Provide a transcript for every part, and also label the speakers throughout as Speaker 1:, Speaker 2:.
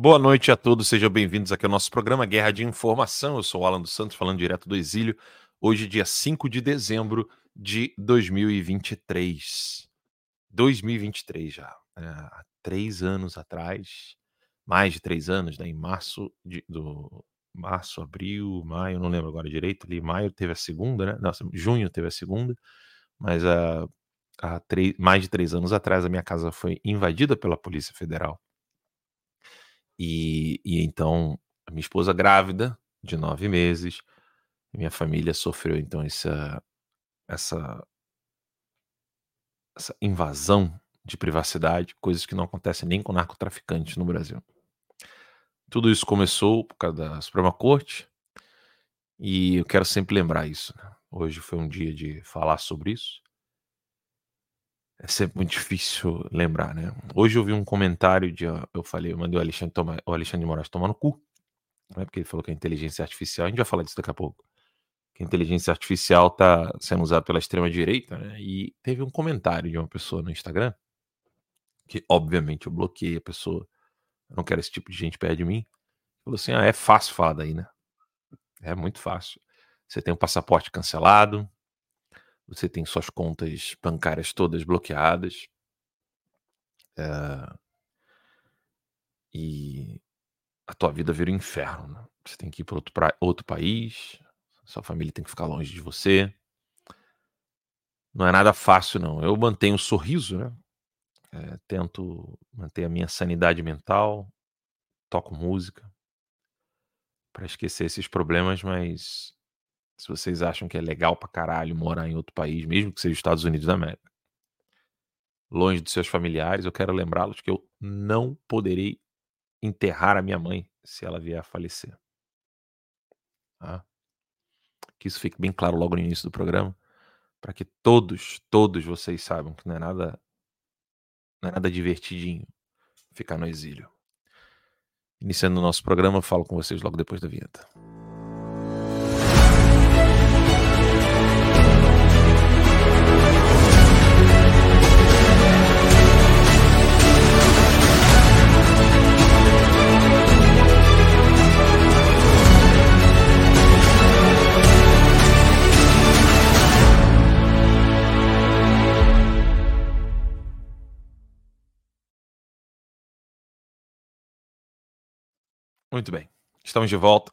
Speaker 1: Boa noite a todos, sejam bem-vindos aqui ao nosso programa Guerra de Informação. Eu sou o Alan dos Santos, falando direto do exílio. Hoje, dia 5 de dezembro de 2023. 2023 já. É, há três anos atrás, mais de três anos, né, em março de, do março, abril, maio, não lembro agora direito. Ali, maio teve a segunda, né? Nossa, junho teve a segunda, mas há, há três, mais de três anos atrás a minha casa foi invadida pela Polícia Federal. E, e então a minha esposa grávida de nove meses, minha família sofreu então essa essa essa invasão de privacidade, coisas que não acontecem nem com narcotraficantes no Brasil. Tudo isso começou por causa da Suprema Corte, e eu quero sempre lembrar isso. Né? Hoje foi um dia de falar sobre isso. É sempre muito difícil lembrar, né? Hoje eu vi um comentário de. Eu falei, eu mandei o Alexandre, tomar, o Alexandre de Moraes tomar no cu, né? Porque ele falou que a inteligência artificial, a gente vai falar disso daqui a pouco, que a inteligência artificial está sendo usada pela extrema-direita, né? E teve um comentário de uma pessoa no Instagram, que obviamente eu bloqueei a pessoa, eu não quero esse tipo de gente perto de mim. Falou assim: ah, é fácil falar daí, né? É muito fácil. Você tem um passaporte cancelado, você tem suas contas bancárias todas bloqueadas. É, e a tua vida vira um inferno. Né? Você tem que ir para outro, pra outro país, sua família tem que ficar longe de você. Não é nada fácil, não. Eu mantenho o sorriso, né? É, tento manter a minha sanidade mental, toco música para esquecer esses problemas, mas se vocês acham que é legal pra caralho morar em outro país, mesmo que seja os Estados Unidos da América, longe dos seus familiares, eu quero lembrá-los que eu não poderei enterrar a minha mãe se ela vier a falecer. Tá? Que isso fique bem claro logo no início do programa, para que todos, todos vocês saibam que não é nada, não é nada divertidinho ficar no exílio. Iniciando o nosso programa, falo com vocês logo depois da vinheta. Muito bem. Estamos de volta.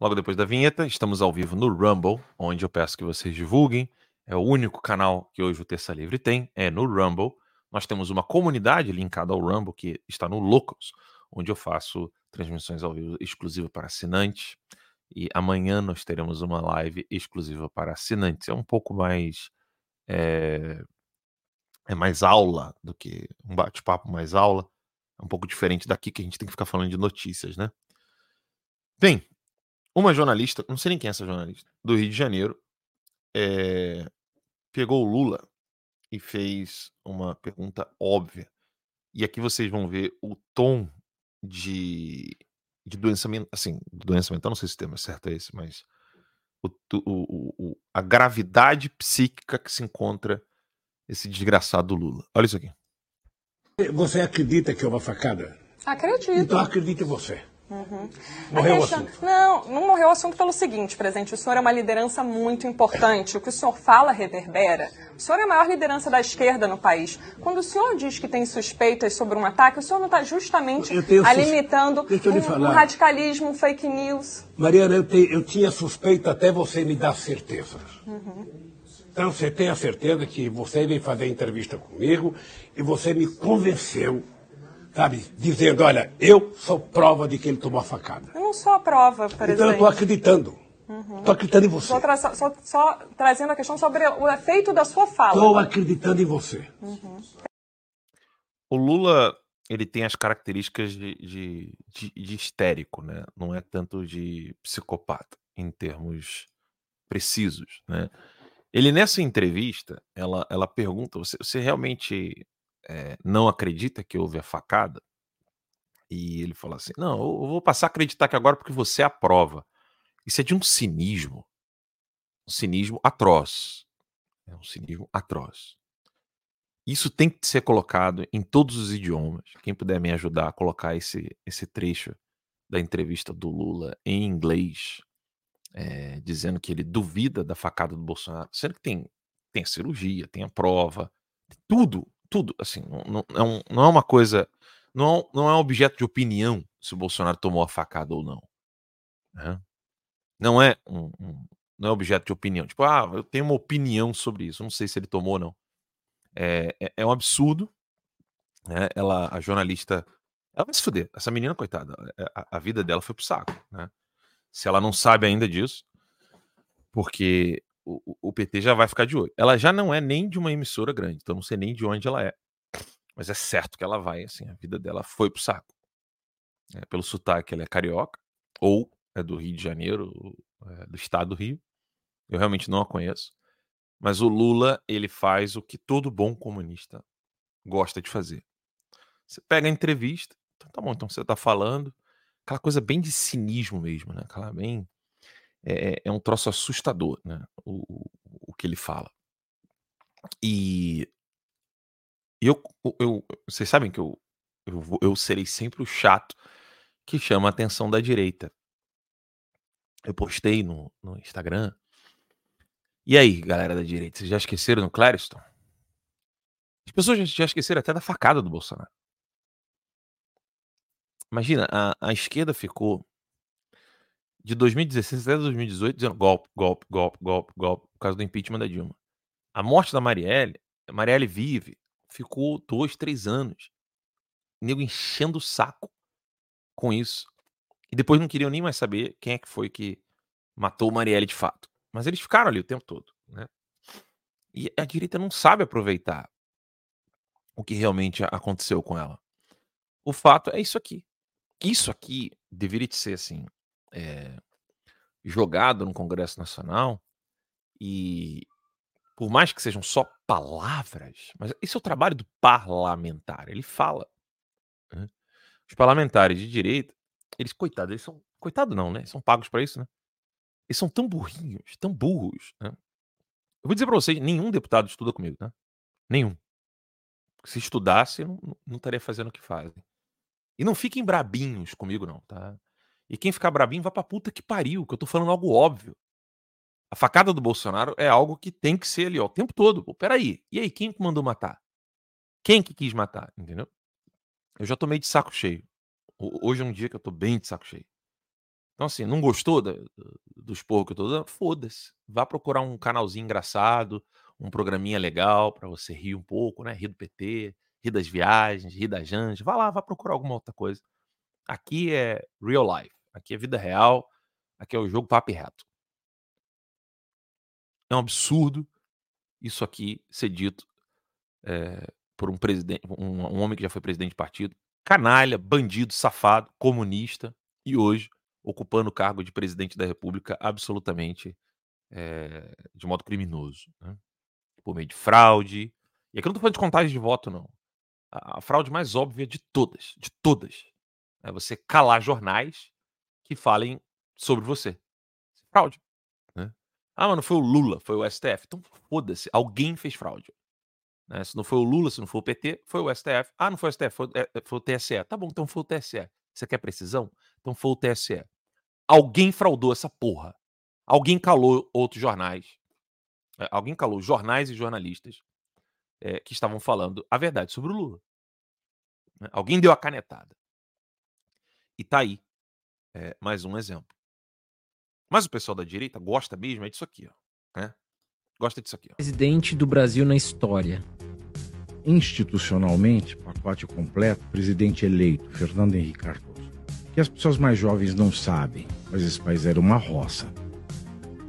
Speaker 1: Logo depois da vinheta, estamos ao vivo no Rumble, onde eu peço que vocês divulguem. É o único canal que hoje o Terça Livre tem, é no Rumble. Nós temos uma comunidade linkada ao Rumble que está no Locals, onde eu faço transmissões ao vivo exclusiva para assinantes. E amanhã nós teremos uma live exclusiva para assinantes. É um pouco mais. É, é mais aula do que um bate-papo mais aula. É um pouco diferente daqui que a gente tem que ficar falando de notícias, né? Bem, uma jornalista, não sei nem quem é essa jornalista, do Rio de Janeiro, é, pegou o Lula e fez uma pergunta óbvia. E aqui vocês vão ver o tom de, de doença mental, assim, doença mental, não sei se o termo é certo é esse, mas o, o, o, a gravidade psíquica que se encontra esse desgraçado Lula. Olha isso aqui.
Speaker 2: Você acredita que é uma facada?
Speaker 3: Acredito.
Speaker 2: Então acredite você.
Speaker 3: Uhum.
Speaker 2: Morreu questão... o assunto?
Speaker 3: Não, não morreu o assunto pelo seguinte, presidente. O senhor é uma liderança muito importante. O que o senhor fala reverbera. O senhor é a maior liderança da esquerda no país. Quando o senhor diz que tem suspeitas sobre um ataque, o senhor não está justamente alimentando um, um, radicalismo, um fake news?
Speaker 2: Mariana, eu, te, eu tinha suspeita até você me dar certeza. Uhum. Então você tem a certeza que você veio fazer entrevista comigo e você me convenceu sabe, dizendo, olha, eu sou prova de que ele tomou a facada.
Speaker 3: Eu não sou a prova, presidente.
Speaker 2: Então eu estou acreditando. Estou uhum. acreditando em você.
Speaker 3: Tra só, só, trazendo a questão sobre o efeito da sua fala.
Speaker 2: Estou acreditando em você.
Speaker 1: Uhum. O Lula, ele tem as características de, de, de, de histérico, né? Não é tanto de psicopata, em termos precisos, né? Ele, nessa entrevista, ela, ela pergunta, você, você realmente é, não acredita que houve a facada? E ele fala assim: não, eu vou passar a acreditar que agora porque você aprova. Isso é de um cinismo. Um cinismo atroz. É um cinismo atroz. Isso tem que ser colocado em todos os idiomas. Quem puder me ajudar a colocar esse, esse trecho da entrevista do Lula em inglês, é, dizendo que ele duvida da facada do Bolsonaro, sendo que tem, tem a cirurgia, tem a prova, tudo, tudo. Assim, não, não, é, não é uma coisa. Não, não é um objeto de opinião se o Bolsonaro tomou a facada ou não. Né? Não é um, um, não é objeto de opinião. Tipo, ah, eu tenho uma opinião sobre isso. Não sei se ele tomou ou não. É, é, é um absurdo. Né? Ela, a jornalista, ela vai se fuder. Essa menina, coitada, é, a, a vida dela foi pro saco. Né? Se ela não sabe ainda disso, porque o, o, PT já vai ficar de olho. Ela já não é nem de uma emissora grande, então não sei nem de onde ela é. Mas é certo que ela vai, assim, a vida dela foi pro saco. É, pelo sotaque, ela é carioca, ou é do Rio de Janeiro, é, do estado do Rio. Eu realmente não a conheço. Mas o Lula, ele faz o que todo bom comunista gosta de fazer. Você pega a entrevista, então tá bom, então você tá falando, aquela coisa bem de cinismo mesmo, né? Aquela bem. É, é um troço assustador, né? O, o, que ele fala. E eu, eu, vocês sabem que eu, eu, eu serei sempre o chato que chama a atenção da direita. Eu postei no, no Instagram e aí, galera da direita, vocês já esqueceram no Clariston? As pessoas já, já esqueceram até da facada do Bolsonaro. Imagina, a, a esquerda ficou de 2016 até 2018 dizendo golpe, golpe, golpe, golpe, golpe, por causa do impeachment da Dilma. A morte da Marielle, a Marielle vive, ficou dois, três anos. O nego enchendo o saco com isso. E depois não queriam nem mais saber quem é que foi que matou Marielle de fato. Mas eles ficaram ali o tempo todo, né? E a direita não sabe aproveitar o que realmente aconteceu com ela. O fato é isso aqui. Isso aqui deveria ser assim é, jogado no Congresso Nacional e por mais que sejam só palavras, mas esse é o trabalho do parlamentar. Ele fala. Né? Os parlamentares de direita, eles coitados, eles são coitado não, né? São pagos para isso, né? Eles são tão burrinhos, tão burros, né? Eu vou dizer pra vocês, nenhum deputado estuda comigo, tá? Nenhum. Se estudasse, não, não estaria fazendo o que fazem. E não fiquem brabinhos comigo, não, tá? E quem ficar brabinho, vai pra puta que pariu, que eu tô falando algo óbvio. A facada do Bolsonaro é algo que tem que ser ali, ó, o tempo todo. Pô, peraí. E aí, quem mandou matar? Quem que quis matar? Entendeu? Eu já tô meio de saco cheio. Hoje é um dia que eu tô bem de saco cheio. Então, assim, não gostou da, dos porros que eu tô dando? Foda-se. Vá procurar um canalzinho engraçado, um programinha legal para você rir um pouco, né? Rir do PT, rir das viagens, rir da Janja. Vá lá, vá procurar alguma outra coisa. Aqui é real life. Aqui é vida real. Aqui é o jogo papo reto. É um absurdo isso aqui ser dito é, por um presidente, um, um homem que já foi presidente de partido, canalha, bandido, safado, comunista, e hoje ocupando o cargo de presidente da República absolutamente é, de modo criminoso, né? por meio de fraude. E aqui eu não estou falando de contagem de voto, não. A, a, fraude mais óbvia de todas, de todas, é você calar jornais que falem sobre você. Fraude. Né? Ah, mano, foi o Lula, foi o STF. Então foda-se, alguém fez fraude. Né? Se não foi o Lula, se não foi o PT, foi o STF. Ah, não foi o STF, foi, é, foi o TSE. Tá bom, então foi o TSE. Você quer precisão? Então foi o TSE. Alguém fraudou essa porra. Alguém calou outros jornais. É, alguém calou jornais e jornalistas é, que estavam falando a verdade sobre o Lula. Né? Alguém deu a canetada. E tá aí é, mais um exemplo. Mas o pessoal da direita gosta mesmo é disso aqui, ó. Né? Gosta disso aqui. Ó.
Speaker 4: Presidente do Brasil na história.
Speaker 5: Institucionalmente, pacote completo, presidente eleito, Fernando Henrique Cardoso que as pessoas mais jovens não sabem, mas esse país era uma roça.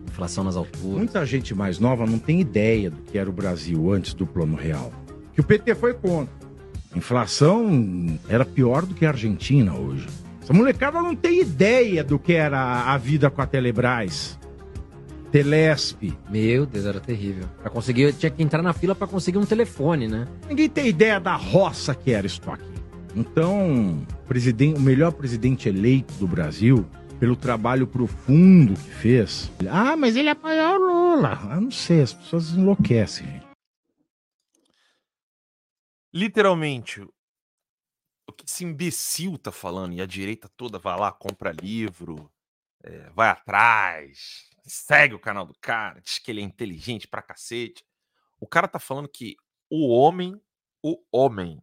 Speaker 4: Inflação nas alturas.
Speaker 5: Muita gente mais nova não tem ideia do que era o Brasil antes do Plano Real. Que o PT foi contra. A inflação era pior do que a Argentina hoje. Essa molecada não tem ideia do que era a vida com a Telebrás. Telesp.
Speaker 4: Meu Deus, era terrível. Para conseguir, tinha que entrar na fila para conseguir um telefone, né?
Speaker 5: Ninguém tem ideia da roça que era isso aqui. Então, presidente, o melhor presidente eleito do Brasil, pelo trabalho profundo que fez. Ah, mas ele apoiou o Lula. Ah, não sei, as pessoas enlouquecem, gente.
Speaker 1: literalmente, esse imbecil tá falando, e a direita toda vai lá, compra livro, é, vai atrás, segue o canal do cara, diz que ele é inteligente pra cacete. O cara tá falando que o homem, o homem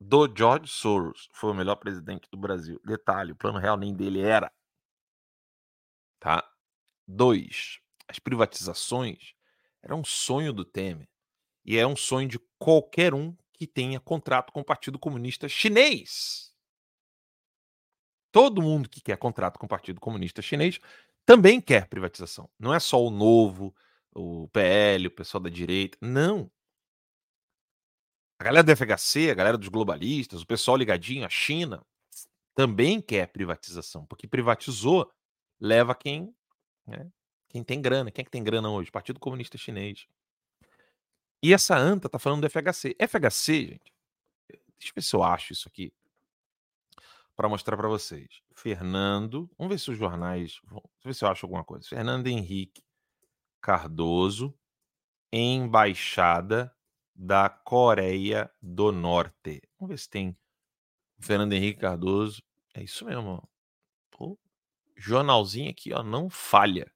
Speaker 1: do George Soros foi o melhor presidente do Brasil. Detalhe, o plano real nem dele era. Tá? Dois, as privatizações eram um sonho do Temer. E é um sonho de qualquer um que tenha contrato com o Partido Comunista Chinês. Todo mundo que quer contrato com o Partido Comunista Chinês também quer privatização. Não é só o novo, o PL, o pessoal da direita. Não. A galera do FHC, a galera dos globalistas, o pessoal ligadinho à China, também quer privatização, porque privatizou leva quem, né, quem tem grana. Quem é que tem grana hoje? Partido Comunista Chinês. E essa anta tá falando do FHC. FHC, gente, deixa eu ver se eu acho isso aqui para mostrar para vocês. Fernando, vamos ver se os jornais, vamos ver se eu acho alguma coisa. Fernando Henrique Cardoso, embaixada da Coreia do Norte. Vamos ver se tem Fernando Henrique Cardoso. É isso mesmo. Pô, jornalzinho aqui, ó, não falha.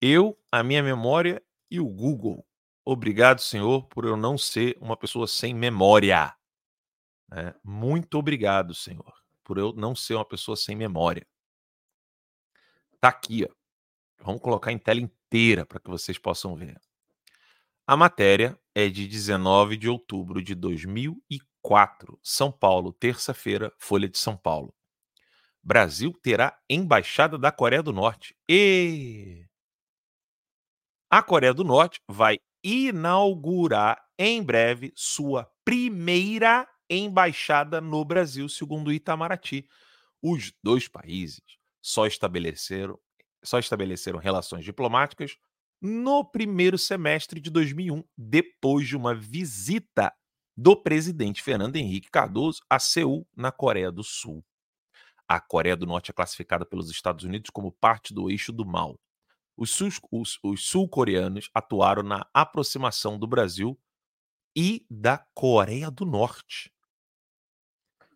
Speaker 1: Eu, a minha memória e o Google. Obrigado, Senhor, por eu não ser uma pessoa sem memória. É, muito obrigado, Senhor, por eu não ser uma pessoa sem memória. Tá aqui, ó. Vamos colocar em tela inteira para que vocês possam ver. A matéria é de 19 de outubro de 2004, São Paulo, terça-feira, Folha de São Paulo. Brasil terá embaixada da Coreia do Norte. E a Coreia do Norte vai inaugurar em breve sua primeira embaixada no Brasil, segundo Itamaraty. Os dois países só estabeleceram, só estabeleceram relações diplomáticas no primeiro semestre de 2001, depois de uma visita do presidente Fernando Henrique Cardoso a Seul, na Coreia do Sul. A Coreia do Norte é classificada pelos Estados Unidos como parte do eixo do mal os, os, os sul-coreanos atuaram na aproximação do Brasil e da Coreia do Norte.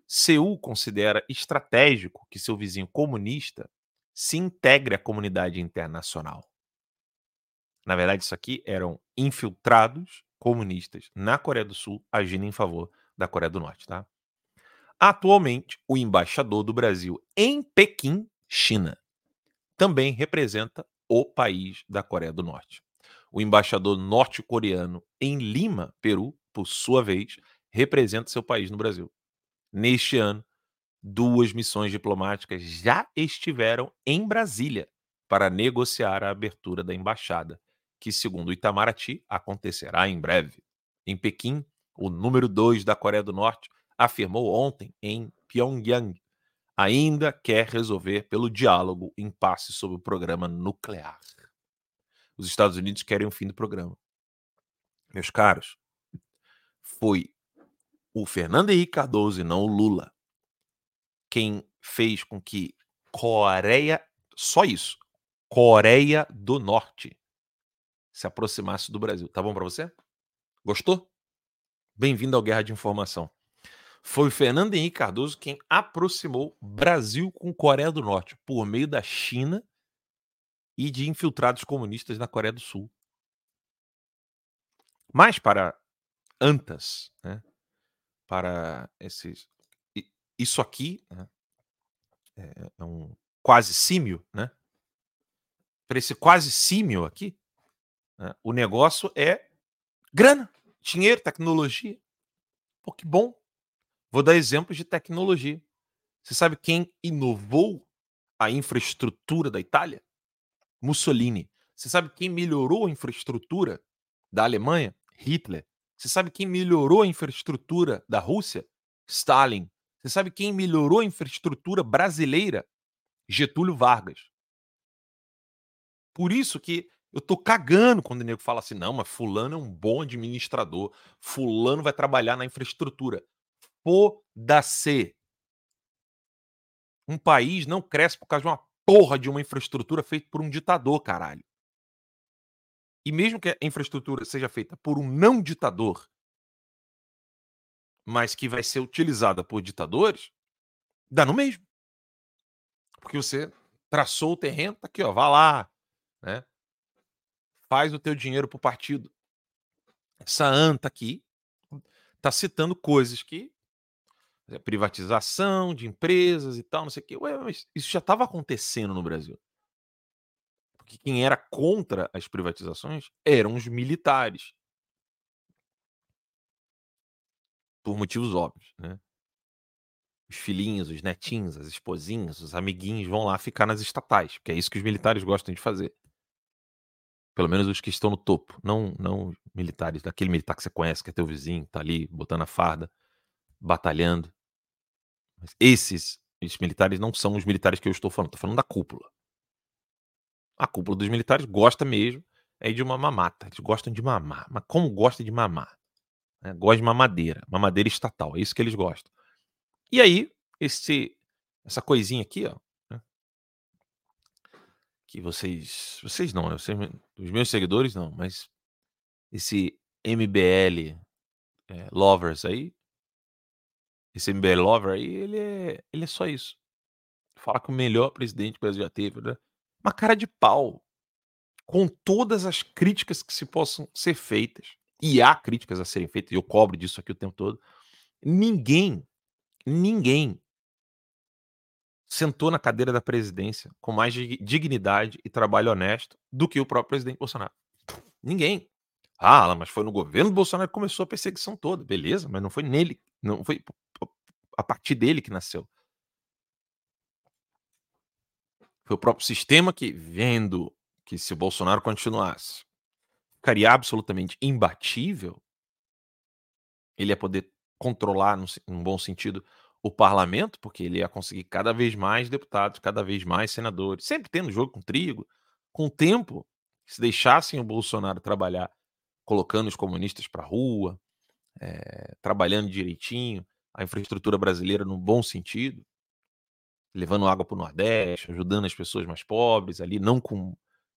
Speaker 1: Seul considera estratégico que seu vizinho comunista se integre à comunidade internacional. Na verdade, isso aqui eram infiltrados comunistas na Coreia do Sul agindo em favor da Coreia do Norte, tá? Atualmente, o embaixador do Brasil em Pequim, China, também representa o país da Coreia do Norte. O embaixador norte-coreano em Lima, Peru, por sua vez, representa seu país no Brasil. Neste ano, duas missões diplomáticas já estiveram em Brasília para negociar a abertura da embaixada, que, segundo Itamaraty, acontecerá em breve. Em Pequim, o número 2 da Coreia do Norte afirmou ontem em Pyongyang ainda quer resolver pelo diálogo impasse sobre o programa nuclear. Os Estados Unidos querem o fim do programa. Meus caros, foi o Fernando Henrique Cardoso e não o Lula quem fez com que Coreia, só isso, Coreia do Norte se aproximasse do Brasil. Tá bom para você? Gostou? Bem-vindo ao Guerra de Informação. Foi o Fernando Henrique Cardoso quem aproximou Brasil com Coreia do Norte por meio da China e de infiltrados comunistas na Coreia do Sul. Mas para Antas, né, para esses, isso aqui né, é, é um quase símio, né? Para esse quase símio aqui, né, o negócio é grana, dinheiro, tecnologia. Pô, que bom. Vou dar exemplos de tecnologia. Você sabe quem inovou a infraestrutura da Itália? Mussolini. Você sabe quem melhorou a infraestrutura da Alemanha? Hitler. Você sabe quem melhorou a infraestrutura da Rússia? Stalin. Você sabe quem melhorou a infraestrutura brasileira? Getúlio Vargas. Por isso que eu tô cagando quando o nego fala assim: não, mas Fulano é um bom administrador. Fulano vai trabalhar na infraestrutura. Foda-se. Um país não cresce por causa de uma porra de uma infraestrutura feita por um ditador, caralho. E mesmo que a infraestrutura seja feita por um não ditador, mas que vai ser utilizada por ditadores, dá no mesmo. Porque você traçou o terreno, tá aqui, ó, vá lá, né? Faz o teu dinheiro pro partido. Essa anta aqui tá citando coisas que privatização de empresas e tal, não sei o quê. Ué, mas isso já estava acontecendo no Brasil. Porque quem era contra as privatizações eram os militares. Por motivos óbvios, né? Os filhinhos, os netinhos, as esposinhas, os amiguinhos vão lá ficar nas estatais, porque é isso que os militares gostam de fazer. Pelo menos os que estão no topo, não não militares, daquele militar que você conhece, que é teu vizinho, tá ali botando a farda, batalhando. Mas esses, esses militares não são os militares que eu estou falando, estou falando da cúpula. A cúpula dos militares gosta mesmo é de uma mamata. Eles gostam de mamar. Mas como gosta de mamar? Né? Gosta de mamadeira. Mamadeira estatal. É isso que eles gostam. E aí, esse, essa coisinha aqui, ó. Né? Que vocês. Vocês não, né? Vocês, os meus seguidores não, mas esse MBL é, Lovers aí. Esse MBL Lover aí, ele é, ele é só isso. Fala que o melhor presidente que o Brasil já teve, né? uma cara de pau com todas as críticas que se possam ser feitas. E há críticas a serem feitas, e eu cobro disso aqui o tempo todo. Ninguém, ninguém sentou na cadeira da presidência com mais dignidade e trabalho honesto do que o próprio presidente Bolsonaro. Ninguém. Ah, mas foi no governo Bolsonaro que começou a perseguição toda. Beleza, mas não foi nele, não foi a partir dele que nasceu. Foi o próprio sistema que, vendo que se o Bolsonaro continuasse, ficaria absolutamente imbatível, ele ia poder controlar, num bom sentido, o parlamento, porque ele ia conseguir cada vez mais deputados, cada vez mais senadores, sempre tendo jogo com trigo. Com o tempo, se deixassem o Bolsonaro trabalhar, colocando os comunistas para rua, é, trabalhando direitinho, a infraestrutura brasileira no bom sentido, levando água para o Nordeste, ajudando as pessoas mais pobres ali, não com,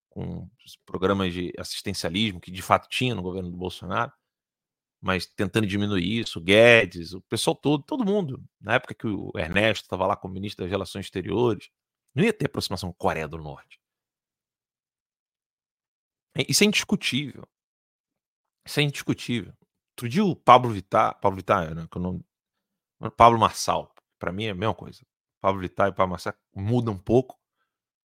Speaker 1: com programas de assistencialismo que de fato tinha no governo do Bolsonaro, mas tentando diminuir isso, Guedes, o pessoal todo, todo mundo, na época que o Ernesto estava lá como ministro das Relações Exteriores, não ia ter aproximação com a Coreia do Norte. Isso é indiscutível. Isso é indiscutível. Outro dia o Pablo Vittar, Pablo Vittar, né, que eu não, Pablo Marçal, para mim é a mesma coisa. Pablo Vittar e Pablo Marçal muda um pouco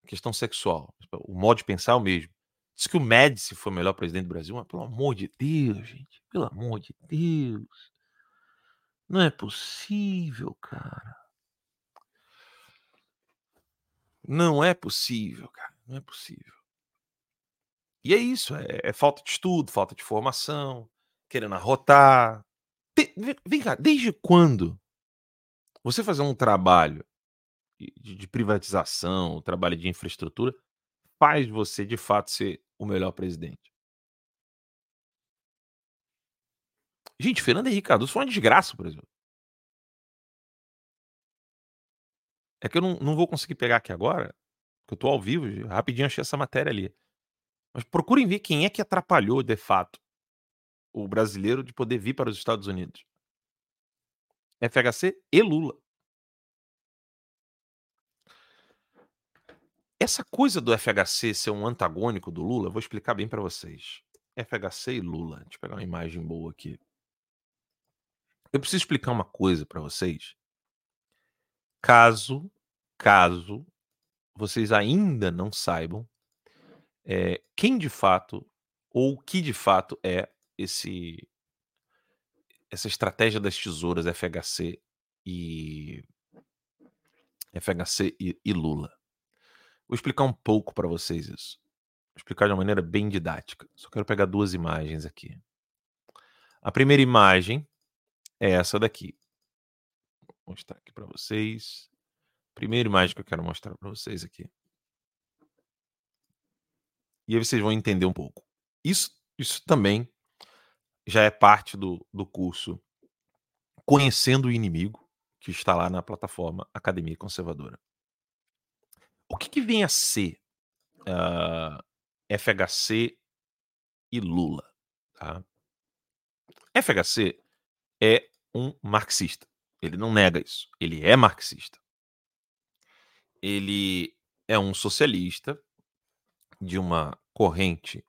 Speaker 1: a questão sexual. O modo de pensar é o mesmo. Diz que o Médici foi o melhor presidente do Brasil, mas pelo amor de Deus, gente. Pelo amor de Deus. Não é possível, cara. Não é possível, cara. Não é possível. E é isso, é, é falta de estudo, falta de formação, querendo arrotar. Vem cá, desde quando você fazer um trabalho de, privatização, trabalho de infraestrutura, faz você de fato ser o melhor presidente. Gente, Fernando Henrique Cardoso foi uma desgraça, por exemplo. É que eu não, não vou conseguir pegar aqui agora, porque eu tô ao vivo, rapidinho achei essa matéria ali. Mas procurem ver quem é que atrapalhou, de fato, o brasileiro de poder vir para os Estados Unidos. FHC e Lula. Essa coisa do FHC ser um antagônico do Lula, vou explicar bem para vocês. FHC e Lula. Deixa eu pegar uma imagem boa aqui. Eu preciso explicar uma coisa para vocês. Caso, caso vocês ainda não saibam é, quem de fato ou o que de fato é esse essa estratégia das tesouras FHC e FHC e, e Lula. Vou explicar um pouco para vocês isso. Vou explicar de uma maneira bem didática. Só quero pegar duas imagens aqui. A primeira imagem é essa daqui. Vou mostrar aqui para vocês. Primeira imagem que eu quero mostrar para vocês aqui. E aí vocês vão entender um pouco. Isso, isso também já é parte do, do curso Conhecendo o Inimigo, que está lá na plataforma Academia Conservadora. O que, que vem a ser uh, ah, FHC e Lula? Tá? FHC é um marxista. Ele não nega isso. Ele é marxista. Ele é um socialista de uma corrente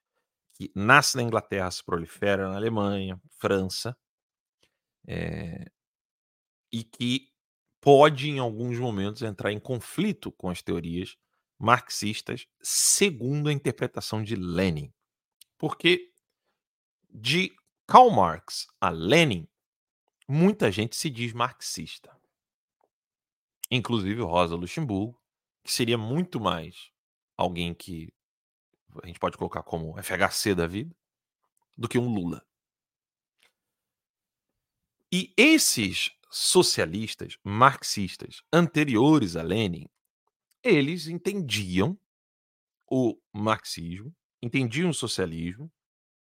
Speaker 1: que nasce na Inglaterra, se prolifera na Alemanha, França, é, e que pode, em alguns momentos, entrar em conflito com as teorias marxistas, segundo a interpretação de Lenin. Porque de Karl Marx a Lenin, muita gente se diz marxista. Inclusive Rosa Luxemburgo, que seria muito mais alguém que a gente pode colocar como FHC da vida, do que um Lula. E esses socialistas, marxistas, anteriores a Lenin, eles entendiam o marxismo, entendiam o socialismo,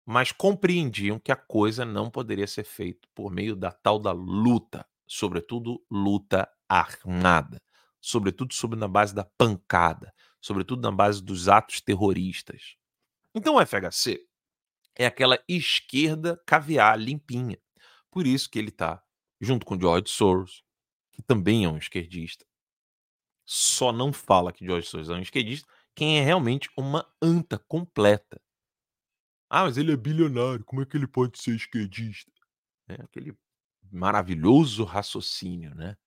Speaker 1: mas compreendiam que a coisa não poderia ser feita por meio da tal da luta, sobretudo luta armada, sobretudo sobre na base da pancada, sobretudo na base dos atos terroristas. Então o FHC é aquela esquerda caviar limpinha. Por isso que ele está junto com George Soros, que também é um esquerdista. Só não fala que George Soros é um esquerdista quem é realmente uma anta completa. Ah, mas ele é bilionário, como é que ele pode ser esquerdista? É aquele maravilhoso raciocínio, né?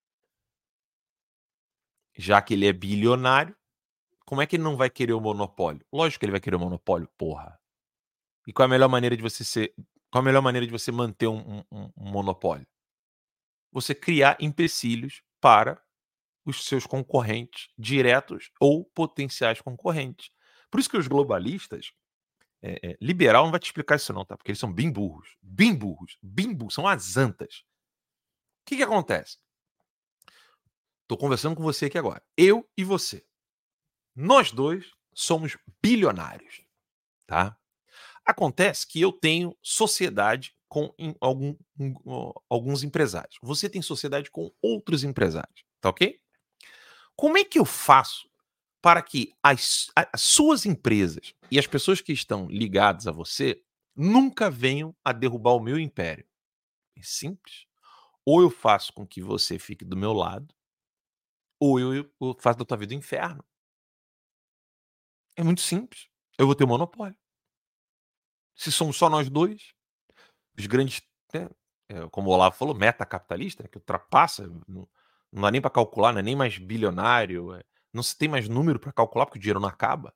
Speaker 1: Já que ele é bilionário, como é que ele não vai querer o monopólio? Lógico que ele vai querer o monopólio, porra. E qual é a melhor maneira de você ser. Qual a melhor maneira de você manter um, um, um monopólio? Você criar empecilhos para os seus concorrentes diretos ou potenciais concorrentes. Por isso que os globalistas, é, é, liberal não vai te explicar isso não, tá? Porque eles são bem burros, bem burros, bem burros, são as antas. O que que acontece? Estou conversando com você aqui agora, eu e você. Nós dois somos bilionários, tá? Acontece que eu tenho sociedade com algum, alguns empresários. Você tem sociedade com outros empresários, tá ok? Como é que eu faço para que as, as suas empresas e as pessoas que estão ligadas a você nunca venham a derrubar o meu império? É simples. Ou eu faço com que você fique do meu lado, ou eu, eu faço da tua vida um inferno. É muito simples. Eu vou ter monopólio. Se somos só nós dois, os grandes, né, é, como o Olavo falou, meta capitalista, né, que ultrapassa, não, não dá nem para calcular, não é nem mais bilionário, é, não se tem mais número para calcular porque o dinheiro não acaba.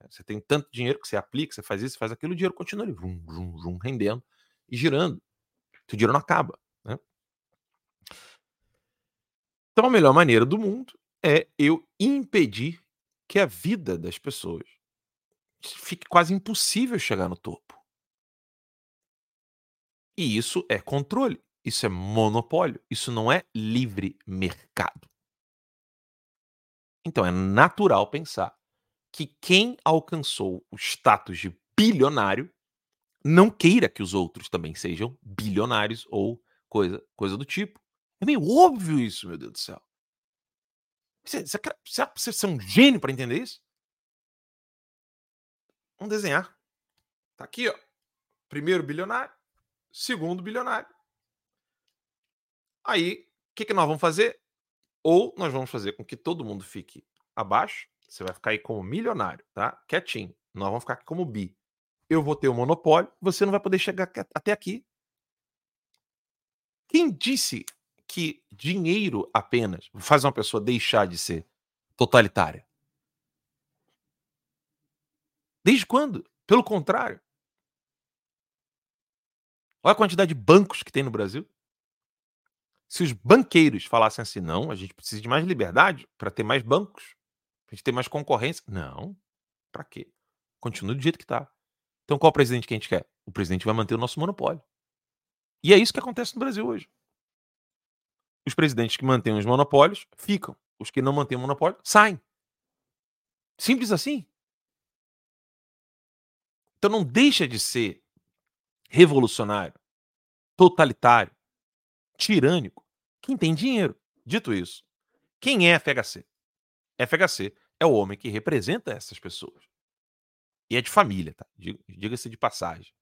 Speaker 1: É, você tem tanto dinheiro que você aplica, você faz isso, faz aquilo, o dinheiro continua ali, vum, vum, vum, rendendo e girando. O dinheiro não acaba. Né? Então a melhor maneira do mundo é eu impedir que a vida das pessoas fique quase impossível chegar no topo. E isso é controle, isso é monopólio, isso não é livre mercado. Então é natural pensar que quem alcançou o status de bilionário não queira que os outros também sejam bilionários ou coisa, coisa do tipo. É meio óbvio isso, meu Deus do céu. Você, você, você, você é um gênio para entender isso? Vamos desenhar. Tá aqui, ó. Primeiro bilionário, segundo bilionário. Aí, o que, que nós vamos fazer? Ou nós vamos fazer com que todo mundo fique abaixo. Você vai ficar aí como milionário, tá? Quietinho. Nós vamos ficar aqui como bi. Eu vou ter o um monopólio, você não vai poder chegar até aqui. Quem disse que dinheiro apenas faz uma pessoa deixar de ser totalitária? Desde quando? Pelo contrário. Olha a quantidade de bancos que tem no Brasil. Se os banqueiros falassem assim, não, a gente precisa de mais liberdade para ter mais bancos, para gente ter mais concorrência. Não. Para quê? Continua do jeito que está. Então qual o presidente que a gente quer? O presidente vai manter o nosso monopólio. E é isso que acontece no Brasil hoje. Os presidentes que mantêm os monopólios ficam. Os que não mantêm o monopólio saem. Simples assim. Então não deixa de ser revolucionário, totalitário, tirânico, quem tem dinheiro. Dito isso, quem é FHC? FHC é o homem que representa essas pessoas. E é de família, tá? Diga-se de passagem.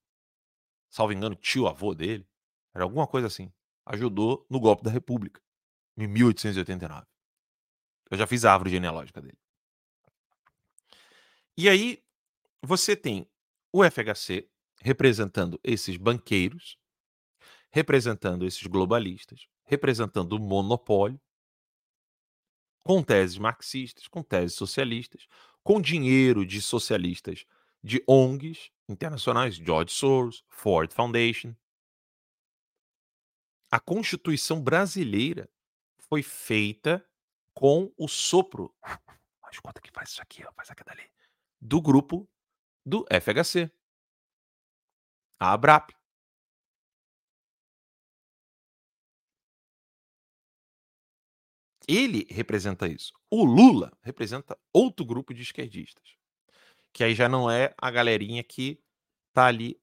Speaker 1: Salvo engano, tio, avô dele. Era alguma coisa assim. Ajudou no golpe da República, em 1889. Eu já fiz a árvore genealógica dele. E aí, você tem o FHC representando esses banqueiros, representando esses globalistas, representando o monopólio, com teses marxistas, com teses socialistas, com dinheiro de socialistas de ONGs internacionais, George Soros, Ford Foundation. A Constituição brasileira foi feita com o sopro. Mas conta que faz isso aqui, ó, faz aqui dali. Do grupo do FHC. A ABRAP. Ele representa isso. O Lula representa outro grupo de esquerdistas. Que aí já não é a galerinha que tá ali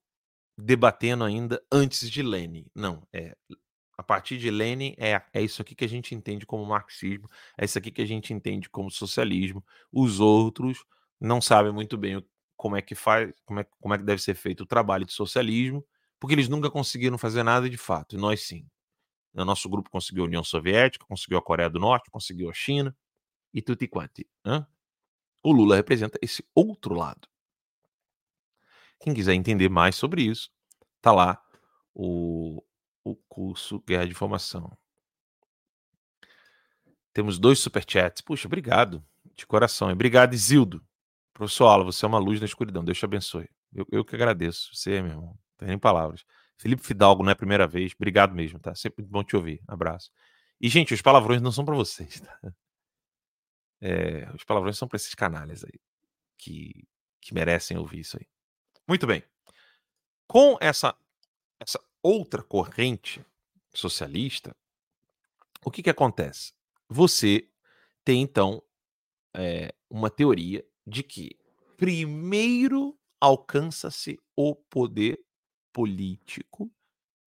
Speaker 1: debatendo ainda antes de Lenin. Não, é a partir de Lenin é, é isso aqui que a gente entende como marxismo, é isso aqui que a gente entende como socialismo. Os outros não sabem muito bem como é que faz, como é, como é que deve ser feito o trabalho de socialismo, porque eles nunca conseguiram fazer nada de fato, e nós sim. O nosso grupo conseguiu a União Soviética, conseguiu a Coreia do Norte, conseguiu a China e tudo quanto. O Lula representa esse outro lado. Quem quiser entender mais sobre isso, tá lá o, o curso Guerra de Informação. Temos dois superchats. Puxa, obrigado de coração. Obrigado, Isildo. Professor Ala, você é uma luz na escuridão. Deus te abençoe. Eu, eu que agradeço. Você, meu irmão. Não tem nem palavras. Felipe Fidalgo, não é a primeira vez. Obrigado mesmo, tá? Sempre bom te ouvir. Abraço. E, gente, os palavrões não são para vocês, tá? É, os palavrões são para esses canalhas aí, que, que merecem ouvir isso aí. Muito bem. Com essa, essa outra corrente socialista, o que, que acontece? Você tem, então, é, uma teoria de que primeiro alcança-se o poder político,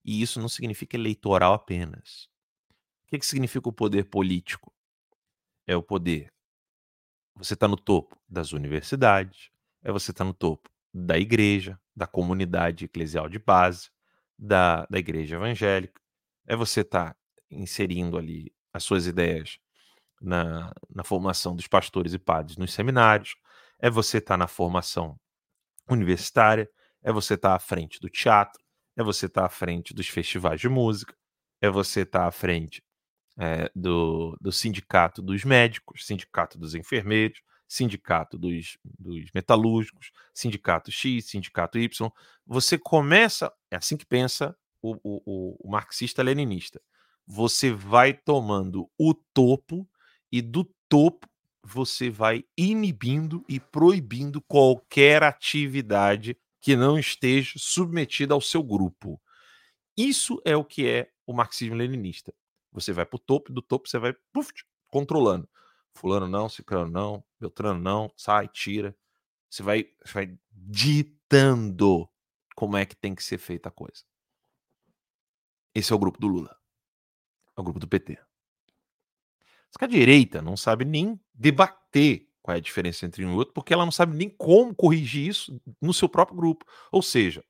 Speaker 1: e isso não significa eleitoral apenas. O que, que significa o poder político? É o poder. Você está no topo das universidades, é você estar tá no topo da igreja, da comunidade eclesial de base, da, da igreja evangélica, é você estar tá inserindo ali as suas ideias na, na formação dos pastores e padres nos seminários, é você estar tá na formação universitária, é você estar tá à frente do teatro, é você estar tá à frente dos festivais de música, é você estar tá à frente é, do, do sindicato dos médicos, sindicato dos enfermeiros, sindicato dos, dos metalúrgicos, sindicato X, sindicato Y. Você começa, é assim que pensa o, o, o marxista-leninista. Você vai tomando o topo e do topo você vai inibindo e proibindo qualquer atividade que não esteja submetida ao seu grupo. Isso é o que é o marxismo-leninista. Você vai para o topo, do topo você vai puff, controlando. Fulano não, Ciclano não, Beltrano não, sai, tira. Você vai, você vai ditando como é que tem que ser feita a coisa. Esse é o grupo do Lula. É o grupo do PT. Só que a direita não sabe nem debater qual é a diferença entre um e outro, porque ela não sabe nem como corrigir isso no seu próprio grupo. Ou seja,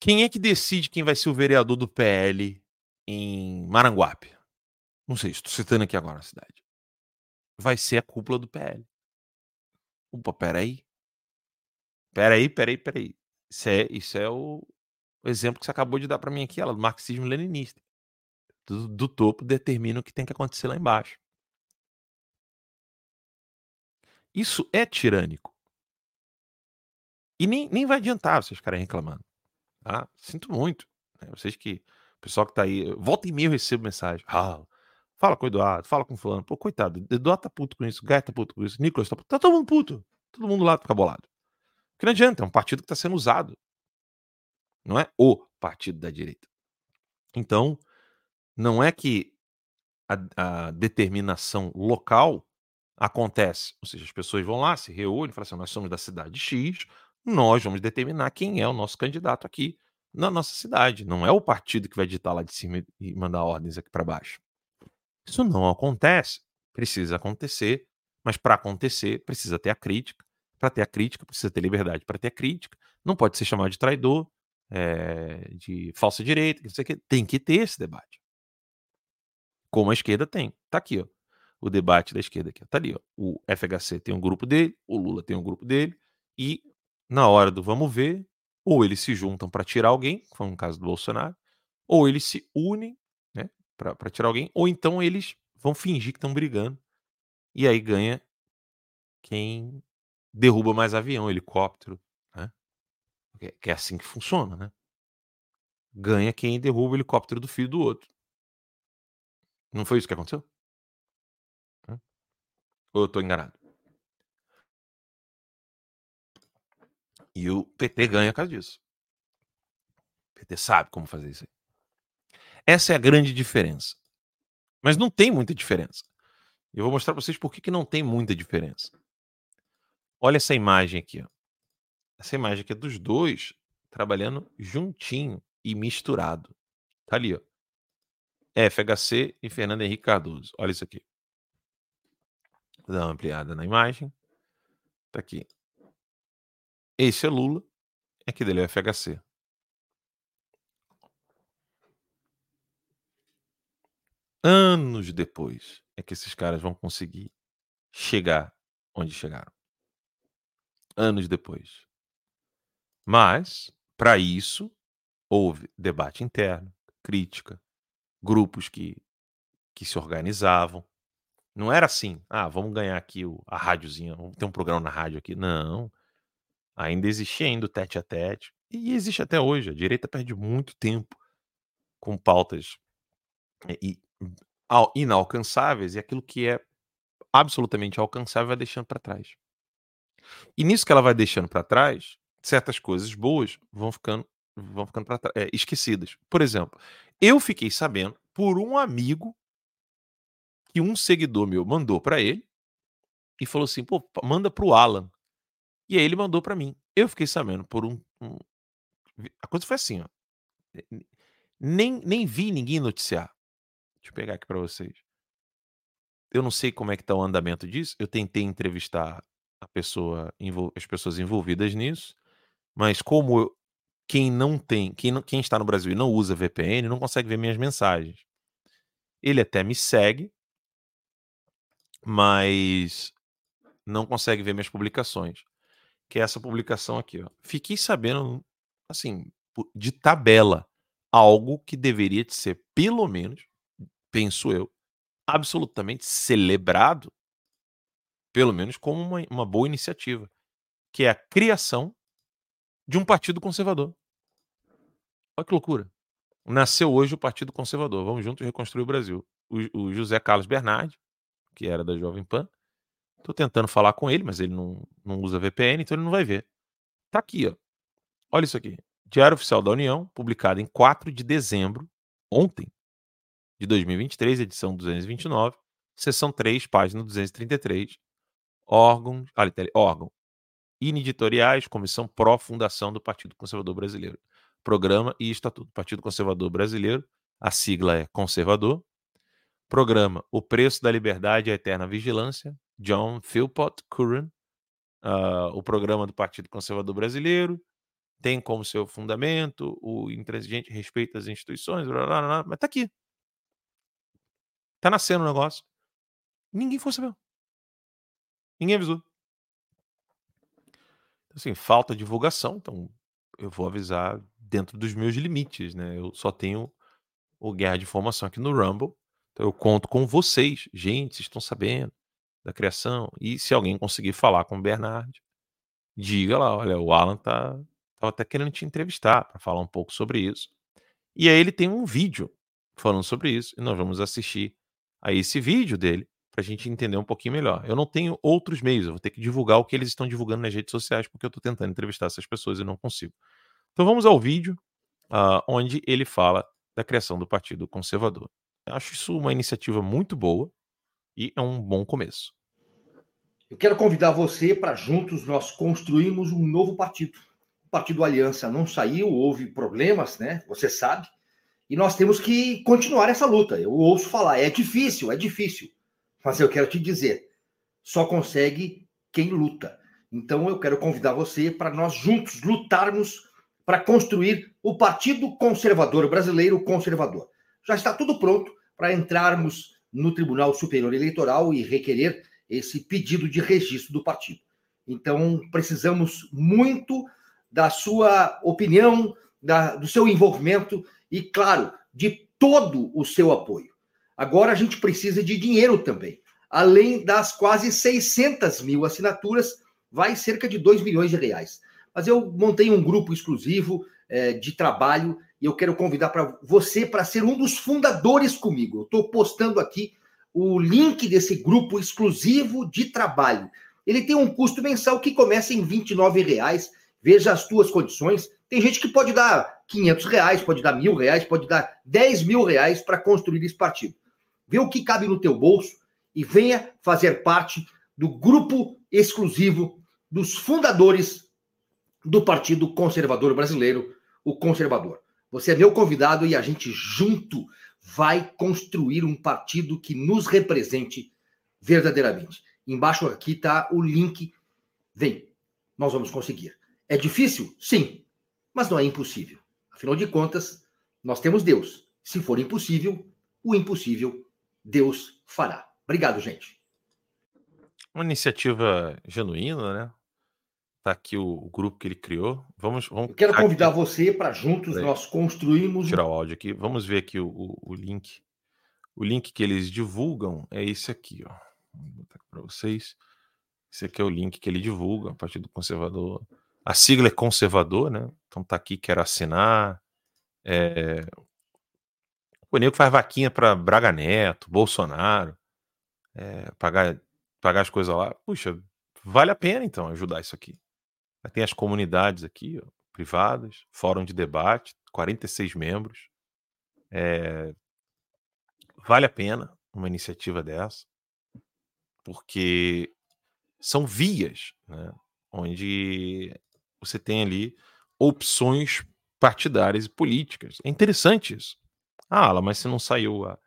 Speaker 1: quem é que decide quem vai ser o vereador do PL em Maranguape? Não sei, estou citando aqui agora a cidade. Vai ser a cúpula do PL. Opa, peraí. Peraí, peraí, peraí. Isso é, isso é o, o exemplo que você acabou de dar para mim aqui, ela, do marxismo leninista. Do, do topo determina o que tem que acontecer lá embaixo. Isso é tirânico. E nem, nem vai adiantar vocês ficarem reclamando. Tá? Sinto muito. Né? Vocês que. O pessoal que tá aí. Volta e meia eu recebo mensagem. Ah, fala com o Eduardo, fala com o fulano. Pô, coitado, Eduardo tá puto com isso, Gaia tá puto com isso, Nicolas tá puto. Tá todo mundo puto. Todo mundo lá fica bolado. Porque não adianta, é um partido que está sendo usado. Não é o partido da direita. Então, não é que a, a determinação local acontece. Ou seja, as pessoas vão lá, se reúnem, falam assim: nós somos da cidade X, nós vamos determinar quem é o nosso candidato aqui na nossa cidade. Não é o partido que vai ditar lá de cima e mandar ordens aqui para baixo. Isso não acontece. Precisa acontecer, mas para acontecer, precisa ter a crítica. Para ter a crítica, precisa ter liberdade para ter a crítica. Não pode ser chamado de traidor. é, de falsa direita, que não sei o quê. Tem que ter esse debate. Como a esquerda tem. Tá aqui, ó. O debate da esquerda aqui. Tá ali, ó. O FHC tem um grupo dele, o Lula tem um grupo dele, e na hora do vamos ver, ou eles se juntam para tirar alguém, foi um caso do Bolsonaro, ou eles se unem, para tirar alguém, ou então eles vão fingir que estão brigando. E aí ganha quem derruba mais avião, helicóptero, né? Que é assim que funciona, né? Ganha quem derruba o helicóptero do filho do outro. Não foi isso que aconteceu? Ou eu tô enganado? E o PT ganha por causa disso. O PT sabe como fazer isso aí. Essa é a grande diferença. Mas não tem muita diferença. Eu vou mostrar para vocês por que, que não tem muita diferença. Olha essa imagem aqui. Ó. Essa imagem aqui é dos dois trabalhando juntinho e misturado. Tá ali, ó. FHC e Fernando Henrique Cardoso. Olha isso aqui. Vou dar uma ampliada na imagem. Tá aqui. Esse é Lula. Aqui dele é FHC. Anos depois é que esses caras vão conseguir chegar onde chegaram. Anos depois. Mas, para isso, houve debate interno, crítica, grupos que, que se organizavam. Não era assim, ah, vamos ganhar aqui o, a rádiozinha, vamos ter um programa na rádio aqui. Não. Ainda existia ainda o tete a tete. E existe até hoje. A direita perde muito tempo com pautas é, e, inalcançáveis e aquilo que é absolutamente alcançável vai deixando para trás. E nisso que ela vai deixando para trás, certas coisas boas vão ficando vão ficando é, esquecidas. Por exemplo, eu fiquei sabendo por um amigo que um seguidor meu mandou para ele e falou assim: "Pô, manda pro Alan". E aí ele mandou para mim. Eu fiquei sabendo por um, um, a coisa foi assim, ó. Nem nem vi ninguém noticiar. Deixa eu pegar aqui para vocês. Eu não sei como é que tá o andamento disso. Eu tentei entrevistar a pessoa, as pessoas envolvidas nisso, mas como eu, quem não tem, quem, não, quem está no Brasil e não usa VPN, não consegue ver minhas mensagens. Ele até me segue, mas não consegue ver minhas publicações. Que é essa publicação aqui, ó. Fiquei sabendo, assim, de tabela, algo que deveria de ser, pelo menos, penso eu, absolutamente celebrado, pelo menos como uma, uma boa iniciativa, que é a criação de um partido conservador. Olha que loucura. Nasceu hoje o Partido Conservador. Vamos juntos reconstruir o Brasil. O, o José Carlos Bernardi, que era da Jovem Pan, estou tentando falar com ele, mas ele não, não usa VPN, então ele não vai ver. Tá aqui, ó. Olha isso aqui. Diário Oficial da União, publicado em 4 de dezembro, ontem, de 2023, edição 229, seção 3, página 233. Órgão, ali, órgão editoriais, Comissão Pró-Fundação do Partido Conservador Brasileiro. Programa e Estatuto. Partido Conservador Brasileiro, a sigla é Conservador. Programa O Preço da Liberdade e a Eterna Vigilância, John Philpott Curran. Uh, o programa do Partido Conservador Brasileiro tem como seu fundamento o intransigente respeito às instituições, blá, blá, blá, mas tá aqui. Tá nascendo o negócio. Ninguém foi saber. Ninguém avisou. Então, assim, falta divulgação, então eu vou avisar dentro dos meus limites, né? Eu só tenho o Guerra de Informação aqui no Rumble. Então eu conto com vocês. Gente, vocês estão sabendo da criação. E se alguém conseguir falar com o Bernard, diga lá, olha, o Alan tá tava até querendo te entrevistar para falar um pouco sobre isso. E aí ele tem um vídeo falando sobre isso e nós vamos assistir a esse vídeo dele para a gente entender um pouquinho melhor. Eu não tenho outros meios, eu vou ter que divulgar o que eles estão divulgando nas redes sociais, porque eu estou tentando entrevistar essas pessoas e não consigo. Então vamos ao vídeo uh, onde ele fala da criação do Partido Conservador. Eu acho isso uma iniciativa muito boa e é um bom começo.
Speaker 6: Eu quero convidar você para juntos nós construirmos um novo partido. O Partido Aliança não saiu, houve problemas, né? Você sabe. E nós temos que continuar essa luta. Eu ouço falar, é difícil, é difícil. Mas eu quero te dizer, só consegue quem luta. Então eu quero convidar você para nós juntos lutarmos para construir o Partido Conservador Brasileiro Conservador. Já está tudo pronto para entrarmos no Tribunal Superior Eleitoral e requerer esse pedido de registro do partido. Então, precisamos muito da sua opinião, da, do seu envolvimento e, claro, de todo o seu apoio. Agora a gente precisa de dinheiro também. Além das quase 600 mil assinaturas, vai cerca de 2 milhões de reais. Mas eu montei um grupo exclusivo é, de trabalho e eu quero convidar para você para ser um dos fundadores comigo. Eu estou postando aqui o link desse grupo exclusivo de trabalho. Ele tem um custo mensal que começa em R$ reais. Veja as tuas condições. Tem gente que pode dar 500 reais, pode dar mil reais, pode dar 10 mil reais para construir esse partido. Vê o que cabe no teu bolso e venha fazer parte do grupo exclusivo dos fundadores do Partido Conservador Brasileiro, o Conservador. Você é meu convidado e a gente junto vai construir um partido que nos represente verdadeiramente. Embaixo aqui está o link. Vem, nós vamos conseguir. É difícil? Sim, mas não é impossível. Afinal de contas, nós temos Deus. Se for impossível, o impossível Deus fará. Obrigado, gente.
Speaker 1: Uma iniciativa genuína, né? Tá aqui o, o grupo que ele criou. Vamos, vamos
Speaker 6: Eu quero convidar aqui. você para juntos nós construirmos.
Speaker 1: Vou tirar o áudio aqui. Vamos ver aqui o, o, o, link. O link que eles divulgam é esse aqui, ó. Vou botar aqui para vocês. Esse aqui é o link que ele divulga, a partir do conservador a sigla é conservador, né? Então tá aqui, quero assinar. É... O nego faz vaquinha para Braga Neto, Bolsonaro, é, pagar, pagar as coisas lá. Puxa, vale a pena então ajudar isso aqui. Tem as comunidades aqui, ó, privadas, fórum de debate, 46 membros. É... Vale a pena uma iniciativa dessa, porque são vias, né, onde você tem ali opções partidárias e políticas. É interessante isso. Ah, mas se não saiu a,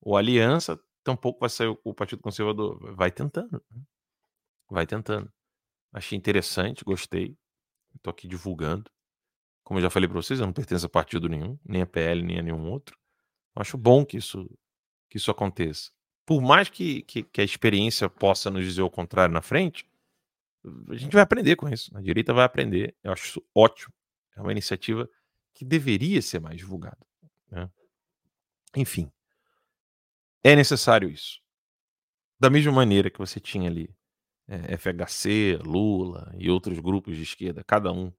Speaker 1: o Aliança, tampouco vai sair o Partido Conservador. Vai tentando. Né? Vai tentando. Achei interessante, gostei. Estou aqui divulgando. Como eu já falei para vocês, eu não pertenço a partido nenhum, nem a PL, nem a nenhum outro. acho bom que isso, que isso aconteça. Por mais que, que, que a experiência possa nos dizer o contrário na frente, a gente vai aprender com isso. A direita vai aprender. Eu acho isso ótimo. É uma iniciativa que deveria ser mais divulgada. Né? Enfim, é necessário isso. Da mesma maneira que você tinha ali é, FHC, Lula e outros grupos de esquerda, cada um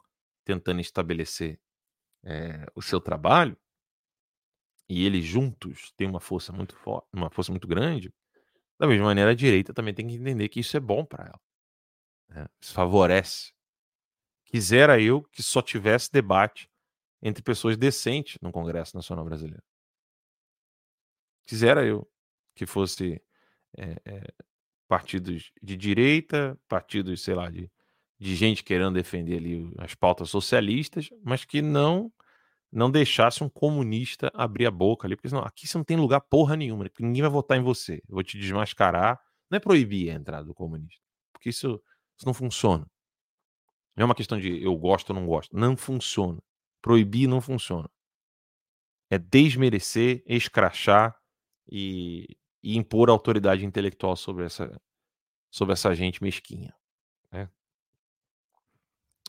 Speaker 1: tentando estabelecer é, o seu trabalho, e eles juntos têm uma força muito forte, uma força muito grande. Da mesma maneira, a direita também tem que entender que isso é bom para ela. Né? Isso favorece. Quisera eu que só tivesse debate entre pessoas decentes no Congresso Nacional Brasileiro. Quisera eu que fosse é, é, partidos de direita, partidos, sei lá, de, de gente querendo defender ali as pautas socialistas, mas que não não deixasse um comunista abrir a boca ali, porque senão aqui você não tem lugar porra nenhuma, né? porque ninguém vai votar em você. Eu vou te desmascarar. Não é proibir a entrada do comunista, porque isso isso não funciona. Não é uma questão de eu gosto ou não gosto. Não funciona. Proibir não funciona. É desmerecer, escrachar e, e impor autoridade intelectual sobre essa, sobre essa gente mesquinha. Né?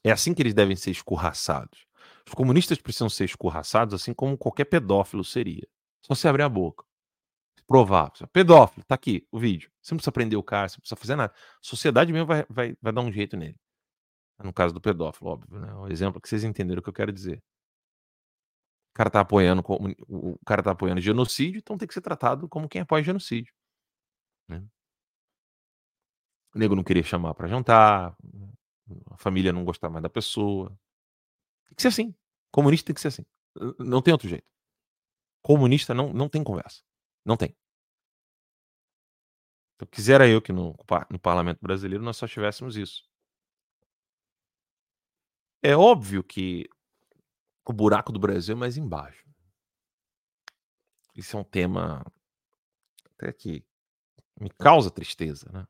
Speaker 1: É assim que eles devem ser escorraçados. Os comunistas precisam ser escorraçados assim como qualquer pedófilo seria. Só se abrir a boca provar. Pedófilo, tá aqui o vídeo. Você não precisa prender o cara, você não precisa fazer nada. A sociedade mesmo vai, vai, vai dar um jeito nele. No caso do pedófilo, óbvio, né? O exemplo que vocês entenderam o que eu quero dizer. O cara tá apoiando o cara tá apoiando genocídio, então tem que ser tratado como quem apoia genocídio. Né? O nego não queria chamar para jantar, a família não gostar mais da pessoa. Tem que ser assim. Comunista tem que ser assim. Não tem outro jeito. Comunista não, não tem conversa. Não tem. Então, quisera eu que no, no parlamento brasileiro nós só tivéssemos isso. É óbvio que o buraco do Brasil é mais embaixo. Isso é um tema até que me causa tristeza, né?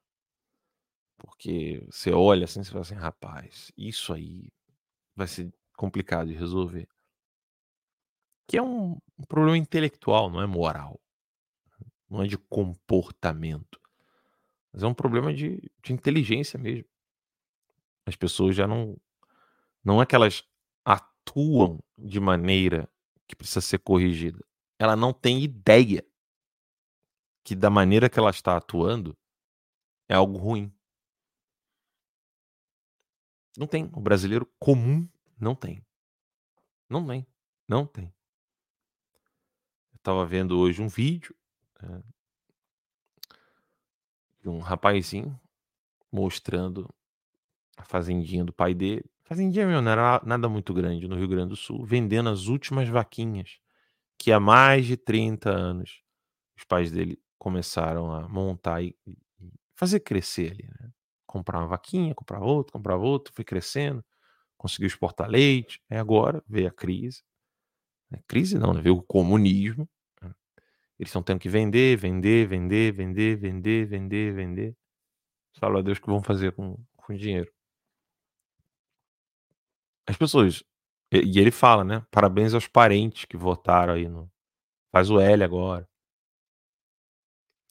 Speaker 1: Porque você olha assim e fala assim, rapaz, isso aí vai ser complicado de resolver. Que é um problema intelectual, não é moral. Não é de comportamento. Mas é um problema de, de inteligência mesmo. As pessoas já não. Não é que elas atuam de maneira que precisa ser corrigida. Ela não tem ideia que da maneira que ela está atuando é algo ruim. Não tem. O brasileiro comum não tem. Não tem. Não tem. Eu estava vendo hoje um vídeo é, um rapazinho mostrando a fazendinha do pai dele. Fazendinha meu, não era nada muito grande no Rio Grande do Sul, vendendo as últimas vaquinhas que há mais de 30 anos os pais dele começaram a montar e, e fazer crescer ali, né? Comprar uma vaquinha, comprar outra, comprar outra, foi crescendo, conseguiu exportar leite, aí agora veio a crise. Né? Crise não, né? veio o comunismo. Eles estão tendo que vender, vender, vender, vender, vender, vender, vender. Sabe a Deus o que vão fazer com, com dinheiro. As pessoas. E, e ele fala, né? Parabéns aos parentes que votaram aí no. Faz o L agora.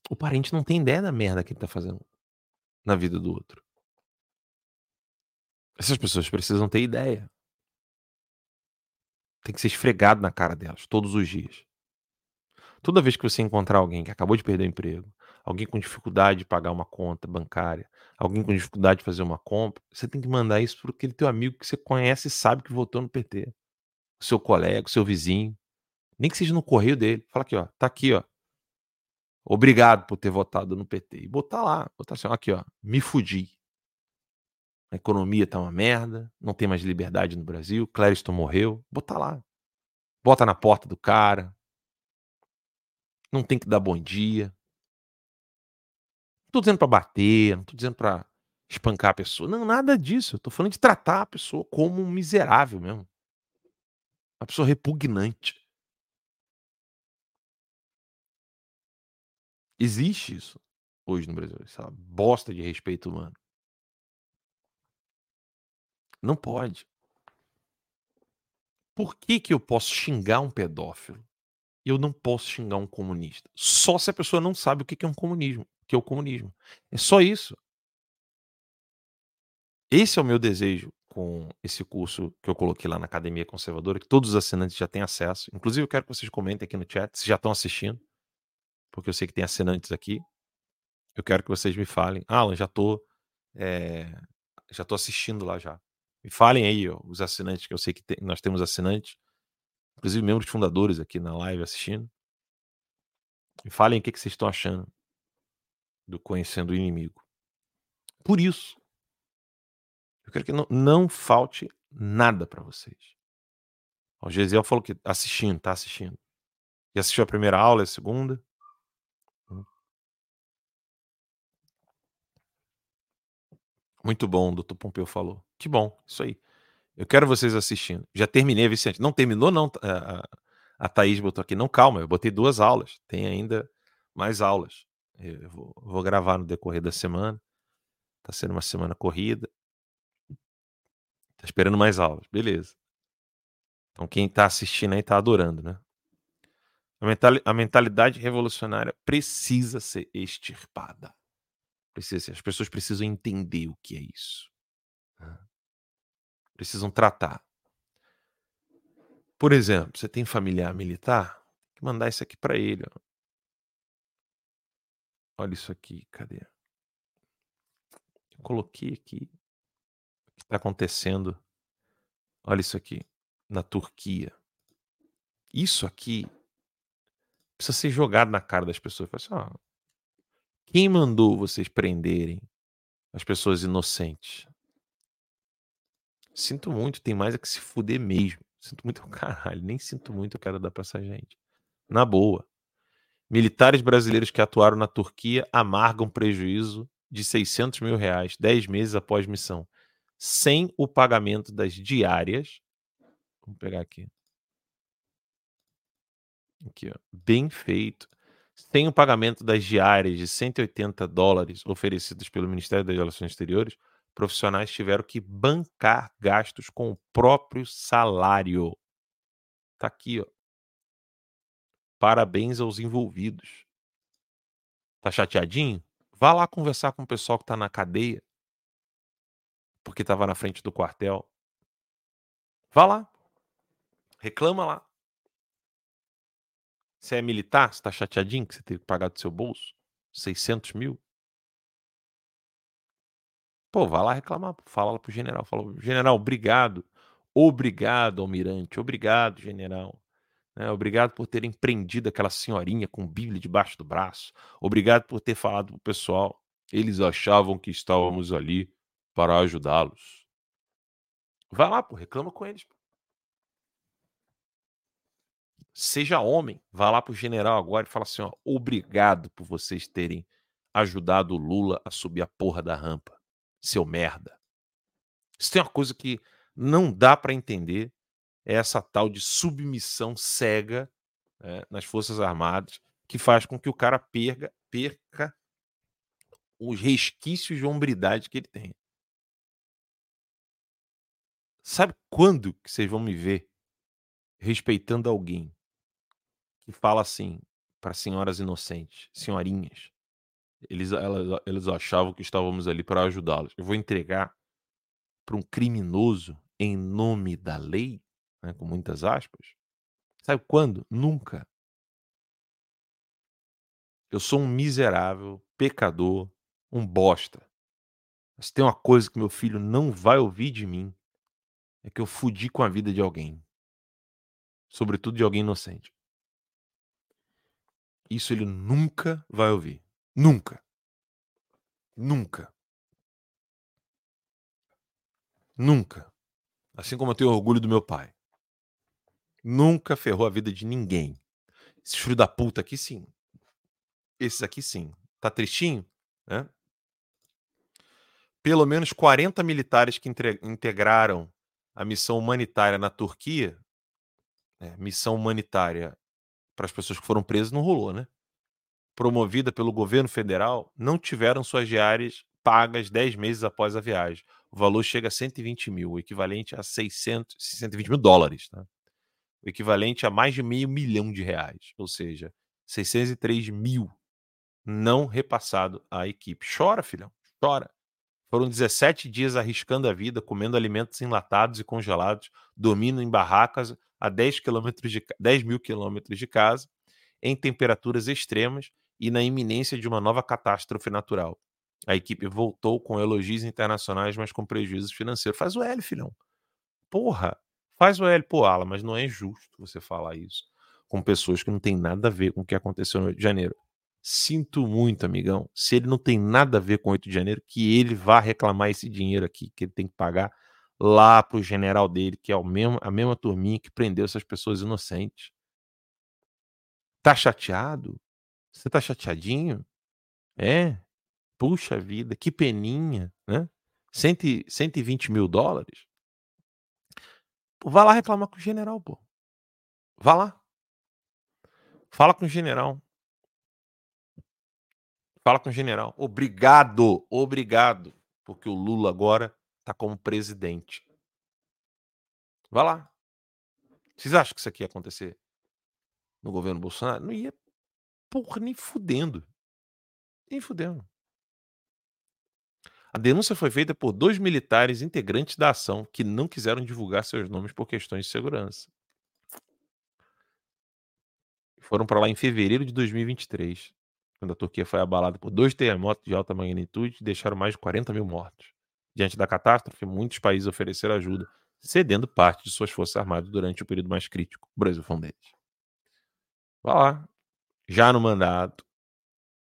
Speaker 1: O parente não tem ideia da merda que ele tá fazendo na vida do outro. Essas pessoas precisam ter ideia. Tem que ser esfregado na cara delas todos os dias. Toda vez que você encontrar alguém que acabou de perder o emprego, alguém com dificuldade de pagar uma conta bancária, alguém com dificuldade de fazer uma compra, você tem que mandar isso para aquele teu amigo que você conhece e sabe que votou no PT. O seu colega, o seu vizinho. Nem que seja no correio dele. Fala aqui, ó. Tá aqui, ó. Obrigado por ter votado no PT. E botar lá, botar assim, aqui, ó, me fudi. A economia tá uma merda, não tem mais liberdade no Brasil, Clériston morreu. Botar lá. Bota na porta do cara. Não tem que dar bom dia. Não tô dizendo para bater, não tô dizendo para espancar a pessoa. Não, nada disso. Eu tô falando de tratar a pessoa como um miserável mesmo. Uma pessoa repugnante. Existe isso hoje no Brasil, essa bosta de respeito humano. Não pode. Por que, que eu posso xingar um pedófilo eu não posso xingar um comunista? Só se a pessoa não sabe o que, é um comunismo, o que é o comunismo. É só isso. Esse é o meu desejo com esse curso que eu coloquei lá na Academia Conservadora, que todos os assinantes já têm acesso. Inclusive, eu quero que vocês comentem aqui no chat se já estão assistindo porque eu sei que tem assinantes aqui. Eu quero que vocês me falem. Alan, já tô, é, já tô assistindo lá já. Me falem aí, ó, os assinantes, que eu sei que tem, nós temos assinantes, inclusive membros fundadores aqui na live assistindo. Me falem o que, que vocês estão achando do Conhecendo o Inimigo. Por isso, eu quero que não, não falte nada para vocês. O Gesiel falou que assistindo, tá assistindo. Já assistiu a primeira aula, a segunda? Muito bom, o doutor Pompeu falou. Que bom, isso aí. Eu quero vocês assistindo. Já terminei, Vicente. Não terminou, não. A, a Thaís botou aqui. Não, calma, eu botei duas aulas. Tem ainda mais aulas. Eu vou, vou gravar no decorrer da semana. Tá sendo uma semana corrida. Tá esperando mais aulas. Beleza. Então quem tá assistindo aí tá adorando, né? A mentalidade revolucionária precisa ser extirpada. Precisa, as pessoas precisam entender o que é isso. Né? Precisam tratar. Por exemplo, você tem familiar militar, tem que mandar isso aqui para ele. Ó. Olha isso aqui, cadê? Eu coloquei aqui o que está acontecendo. Olha isso aqui, na Turquia. Isso aqui precisa ser jogado na cara das pessoas. Assim, quem mandou vocês prenderem as pessoas inocentes? Sinto muito, tem mais é que se fuder mesmo. Sinto muito, caralho, nem sinto muito, eu quero dar pra essa gente. Na boa. Militares brasileiros que atuaram na Turquia amargam prejuízo de 600 mil reais 10 meses após missão, sem o pagamento das diárias. Vamos pegar aqui. Aqui, ó. Bem feito sem o pagamento das diárias de 180 dólares oferecidos pelo Ministério das Relações Exteriores, profissionais tiveram que bancar gastos com o próprio salário. Tá aqui, ó. Parabéns aos envolvidos. Tá chateadinho? Vá lá conversar com o pessoal que tá na cadeia. Porque tava na frente do quartel. Vá lá. Reclama lá. Você é militar? Você tá chateadinho que você teve que pagar do seu bolso? 600 mil? Pô, vai lá reclamar. Fala lá pro general. Fala, general, obrigado. Obrigado, almirante. Obrigado, general. Né? Obrigado por terem prendido aquela senhorinha com Bíblia debaixo do braço. Obrigado por ter falado pro pessoal. Eles achavam que estávamos ali para ajudá-los. Vai lá, pô, reclama com eles. Seja homem, vá lá pro general agora e fala assim: ó, obrigado por vocês terem ajudado o Lula a subir a porra da rampa, seu merda. Isso tem uma coisa que não dá para entender é essa tal de submissão cega né, nas Forças Armadas que faz com que o cara perca, perca os resquícios de hombridade que ele tem. Sabe quando que vocês vão me ver respeitando alguém que fala assim para senhoras inocentes, senhorinhas? Eles, elas, eles achavam que estávamos ali para ajudá-los. Eu vou entregar para um criminoso em nome da lei? né, com muitas aspas. Sabe quando? Nunca. Eu sou um miserável, pecador, um bosta. Mas tem uma coisa que meu filho não vai ouvir de mim: é que eu fudi com a vida de alguém. Sobretudo de alguém inocente. Isso ele nunca vai ouvir. Nunca. Nunca. Nunca. Assim como eu tenho orgulho do meu pai. Nunca ferrou a vida de ninguém. Esse filho da puta aqui, sim. Esses aqui, sim. Tá tristinho? Né? Pelo menos 40 militares que integraram a missão humanitária na Turquia, é, missão humanitária para as pessoas que foram presas, não rolou, né? Promovida pelo governo federal, não tiveram suas diárias pagas 10 meses após a viagem. O valor chega a 120 mil, o equivalente a 600, 120 mil dólares. Tá? o equivalente a mais de meio milhão de reais, ou seja, 603 mil não repassado à equipe. Chora, filhão, chora. Foram 17 dias arriscando a vida, comendo alimentos enlatados e congelados, dormindo em barracas a 10, quilômetros de, 10 mil quilômetros de casa, em temperaturas extremas e na iminência de uma nova catástrofe natural. A equipe voltou com elogios internacionais, mas com prejuízos financeiros. Faz o L, filhão. Porra, Faz o L, pô, Ala, mas não é justo você falar isso com pessoas que não tem nada a ver com o que aconteceu no 8 de janeiro. Sinto muito, amigão. Se ele não tem nada a ver com o 8 de janeiro, que ele vá reclamar esse dinheiro aqui, que ele tem que pagar lá pro general dele, que é o mesmo, a mesma turminha que prendeu essas pessoas inocentes. Tá chateado? Você tá chateadinho? É? Puxa vida, que peninha, né? Cento, 120 mil dólares? Vai lá reclamar com o general, pô. Vá lá. Fala com o general. Fala com o general. Obrigado, obrigado. Porque o Lula agora tá como presidente. Vá lá. Vocês acham que isso aqui ia acontecer no governo Bolsonaro? Não ia, porra, nem fudendo. Nem fudendo. A denúncia foi feita por dois militares integrantes da ação que não quiseram divulgar seus nomes por questões de segurança. Foram para lá em fevereiro de 2023, quando a Turquia foi abalada por dois terremotos de alta magnitude e deixaram mais de 40 mil mortos. Diante da catástrofe, muitos países ofereceram ajuda, cedendo parte de suas forças armadas durante o período mais crítico. O Brasil foi um deles. Vá lá. Já no mandato,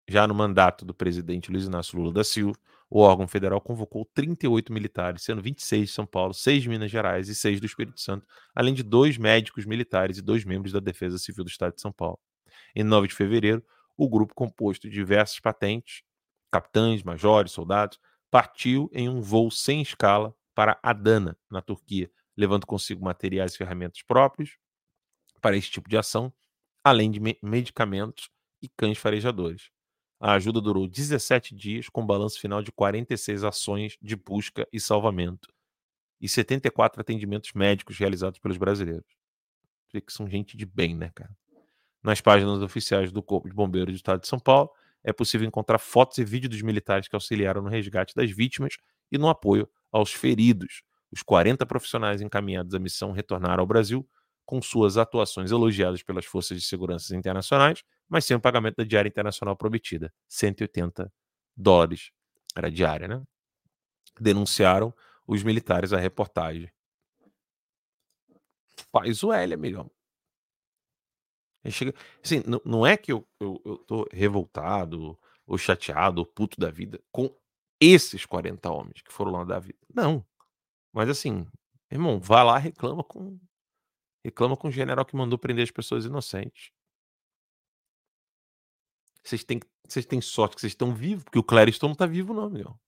Speaker 1: já no mandato do presidente Luiz Inácio Lula da Silva, o órgão federal convocou 38 militares, sendo 26 de São Paulo, 6 de Minas Gerais e 6 do Espírito Santo, além de dois médicos militares e dois membros da Defesa Civil do Estado de São Paulo. Em 9 de fevereiro, o grupo composto de diversas patentes, capitães, majores, soldados, partiu em um voo sem escala para Adana, na Turquia, levando consigo materiais e ferramentas próprios para esse tipo de ação, além de medicamentos e cães farejadores. A ajuda durou 17 dias, com balanço final de 46 ações de busca e salvamento e 74 atendimentos médicos realizados pelos brasileiros. Vê que são gente de bem, né, cara? Nas páginas oficiais do Corpo de Bombeiros do Estado de São Paulo, é possível encontrar fotos e vídeos dos militares que auxiliaram no resgate das vítimas e no apoio aos feridos. Os 40 profissionais encaminhados à missão retornaram ao Brasil com suas atuações elogiadas pelas forças de segurança internacionais, mas sem o pagamento da diária internacional prometida, 180 dólares era diária, né? Denunciaram os militares a reportagem. Faz o L, amigão. Chega, assim, não, é que eu, eu, eu tô revoltado, ou chateado, ou puto da vida com esses 40 homens que foram lá da vida. Não. Mas assim, irmão, vai lá reclama com reclama com o general que mandou prender as pessoas inocentes. Vocês têm, vocês têm sorte que vocês estão vivos, porque o Clériston não está vivo, não, amigão.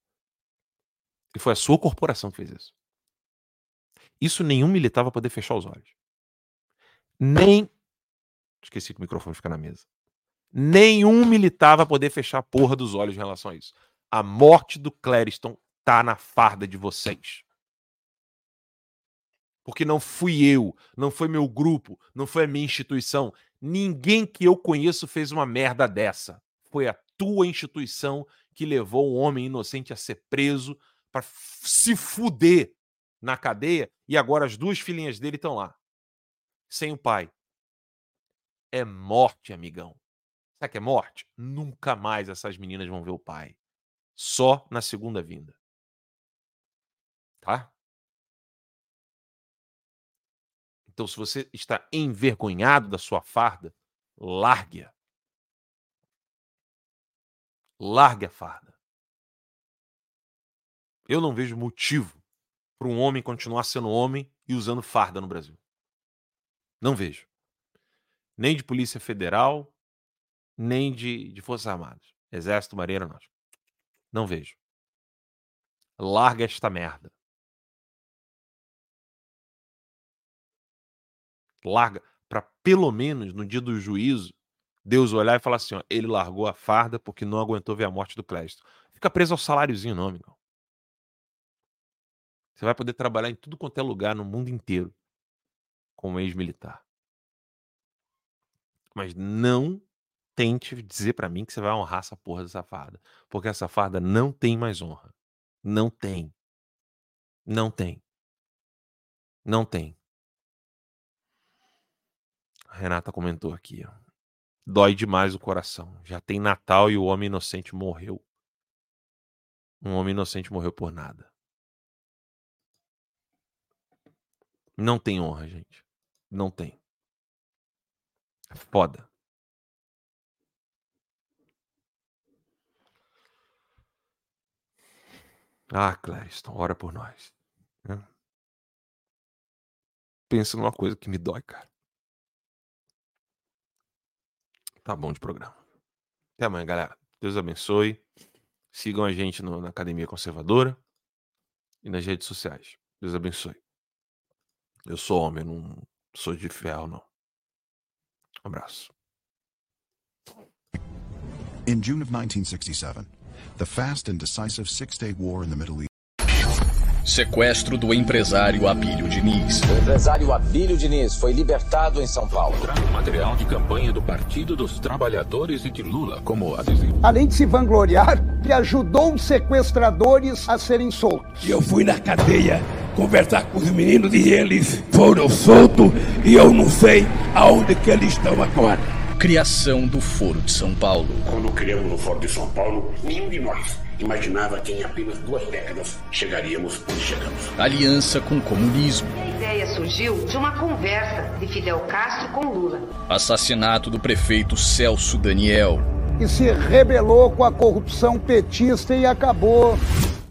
Speaker 1: E foi a sua corporação que fez isso. Isso nenhum militar vai poder fechar os olhos. Nem. Esqueci que o microfone fica na mesa. Nenhum militar vai poder fechar a porra dos olhos em relação a isso. A morte do Clériston tá na farda de vocês. Porque não fui eu, não foi meu grupo, não foi a minha instituição. Ninguém que eu conheço fez uma merda dessa. Foi a tua instituição que levou um homem inocente a ser preso para se fuder na cadeia e agora as duas filhinhas dele estão lá, sem o pai. É morte, amigão. Sabe que é morte? Nunca mais essas meninas vão ver o pai. Só na segunda vinda. Tá? Então, se você está envergonhado da sua farda, largue-a. Largue a farda. Eu não vejo motivo para um homem continuar sendo homem e usando farda no Brasil. Não vejo. Nem de Polícia Federal, nem de, de Forças Armadas. Exército, Marinha Aeronáutica. Não vejo. Larga esta merda. Larga para pelo menos no dia do juízo Deus olhar e falar assim, ó, ele largou a farda porque não aguentou ver a morte do Clésto. Fica preso ao saláriozinho, não, amigo. Você vai poder trabalhar em tudo quanto é lugar no mundo inteiro como ex-militar. Mas não tente dizer para mim que você vai honrar essa porra dessa farda. Porque essa farda não tem mais honra. Não tem. Não tem. Não tem. A Renata comentou aqui, ó. Dói demais o coração. Já tem Natal e o homem inocente morreu. Um homem inocente morreu por nada. Não tem honra, gente. Não tem. É foda. Ah, Clériston, ora por nós. Né? Pensa numa coisa que me dói, cara. Tá bom de programa. Até amanhã, galera. Deus abençoe. Sigam a gente no, na Academia Conservadora e nas redes sociais. Deus abençoe. Eu sou homem, não sou de ferro, não. Um abraço.
Speaker 7: In June of 1967, the fast and decisive Six Day War in the Middle East.
Speaker 8: Sequestro do empresário Abílio Diniz.
Speaker 9: O empresário Abílio Diniz foi libertado em São Paulo.
Speaker 10: Material de campanha do Partido dos Trabalhadores e de Lula como adesivo.
Speaker 11: Além de se vangloriar, que ajudou os sequestradores a serem soltos.
Speaker 12: E eu fui na cadeia conversar com os meninos e eles foram soltos e eu não sei aonde que eles estão agora.
Speaker 8: Criação do Foro de São Paulo.
Speaker 13: Quando criamos o Foro de São Paulo, nenhum de nós imaginava que em apenas duas décadas chegaríamos onde chegamos.
Speaker 8: Aliança com o comunismo.
Speaker 14: A ideia surgiu de uma conversa de Fidel Castro com Lula.
Speaker 8: Assassinato do prefeito Celso Daniel.
Speaker 11: E se rebelou com a corrupção petista e acabou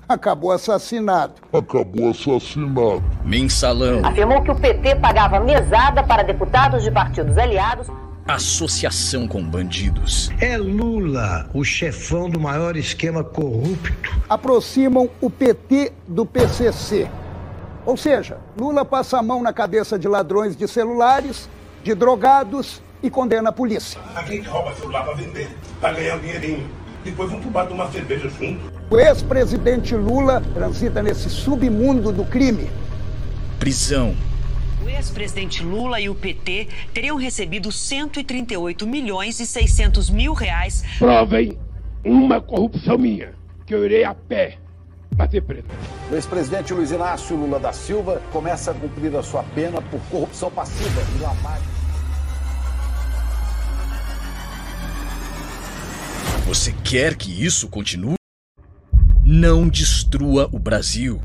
Speaker 11: acabou assassinado.
Speaker 15: Acabou assassinado.
Speaker 8: Mensalão.
Speaker 14: Afirmou que o PT pagava mesada para deputados de partidos aliados.
Speaker 8: Associação com bandidos.
Speaker 16: É Lula, o chefão do maior esquema corrupto.
Speaker 11: Aproximam o PT do PCC. Ou seja, Lula passa a mão na cabeça de ladrões de celulares, de drogados e condena a polícia.
Speaker 2: A gente rouba celular para vender, para ganhar um dinheirinho.
Speaker 12: depois vamos pro bar tomar cerveja junto.
Speaker 11: O ex-presidente Lula transita nesse submundo do crime.
Speaker 8: Prisão.
Speaker 17: O ex-presidente Lula e o PT teriam recebido 138 milhões e 600 mil reais.
Speaker 12: Provem uma corrupção minha, que eu irei a pé bater preso.
Speaker 18: O ex-presidente Luiz Inácio Lula da Silva começa a cumprir a sua pena por corrupção passiva e lavagem.
Speaker 8: Você quer que isso continue? Não destrua o Brasil.